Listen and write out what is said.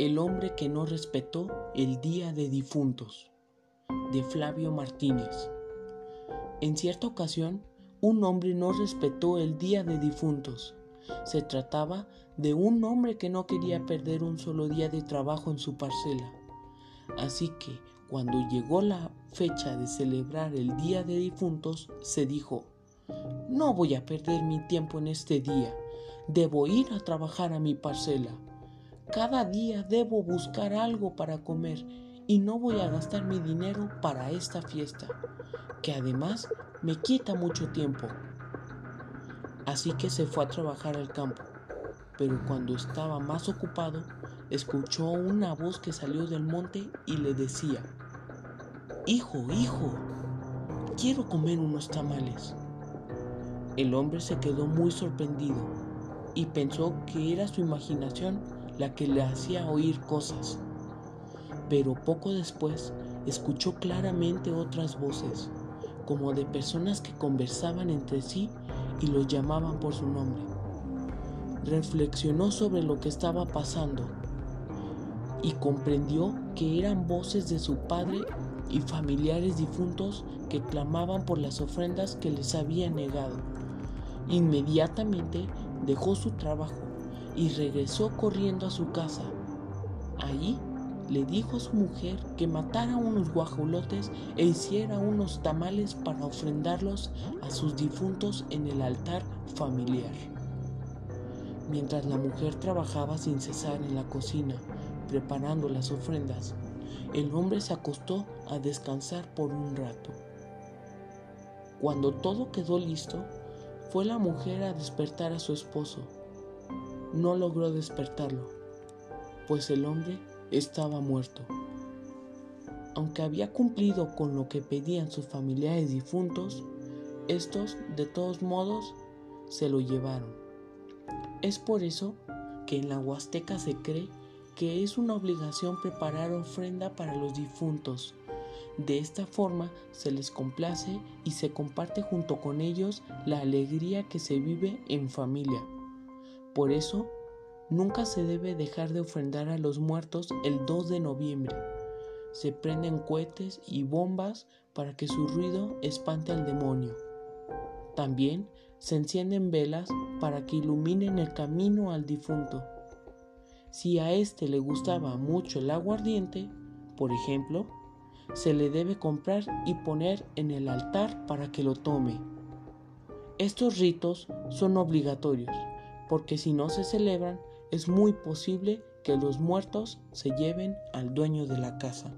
El hombre que no respetó el Día de Difuntos, de Flavio Martínez. En cierta ocasión, un hombre no respetó el Día de Difuntos. Se trataba de un hombre que no quería perder un solo día de trabajo en su parcela. Así que, cuando llegó la fecha de celebrar el Día de Difuntos, se dijo, no voy a perder mi tiempo en este día, debo ir a trabajar a mi parcela. Cada día debo buscar algo para comer y no voy a gastar mi dinero para esta fiesta, que además me quita mucho tiempo. Así que se fue a trabajar al campo, pero cuando estaba más ocupado, escuchó una voz que salió del monte y le decía, Hijo, hijo, quiero comer unos tamales. El hombre se quedó muy sorprendido y pensó que era su imaginación la que le hacía oír cosas. Pero poco después escuchó claramente otras voces, como de personas que conversaban entre sí y lo llamaban por su nombre. Reflexionó sobre lo que estaba pasando y comprendió que eran voces de su padre y familiares difuntos que clamaban por las ofrendas que les había negado. Inmediatamente dejó su trabajo y regresó corriendo a su casa. Allí le dijo a su mujer que matara unos guajolotes e hiciera unos tamales para ofrendarlos a sus difuntos en el altar familiar. Mientras la mujer trabajaba sin cesar en la cocina, preparando las ofrendas, el hombre se acostó a descansar por un rato. Cuando todo quedó listo, fue la mujer a despertar a su esposo no logró despertarlo, pues el hombre estaba muerto. Aunque había cumplido con lo que pedían sus familiares difuntos, estos, de todos modos, se lo llevaron. Es por eso que en la Huasteca se cree que es una obligación preparar ofrenda para los difuntos. De esta forma se les complace y se comparte junto con ellos la alegría que se vive en familia. Por eso, nunca se debe dejar de ofrendar a los muertos el 2 de noviembre. Se prenden cohetes y bombas para que su ruido espante al demonio. También se encienden velas para que iluminen el camino al difunto. Si a éste le gustaba mucho el aguardiente, por ejemplo, se le debe comprar y poner en el altar para que lo tome. Estos ritos son obligatorios porque si no se celebran es muy posible que los muertos se lleven al dueño de la casa.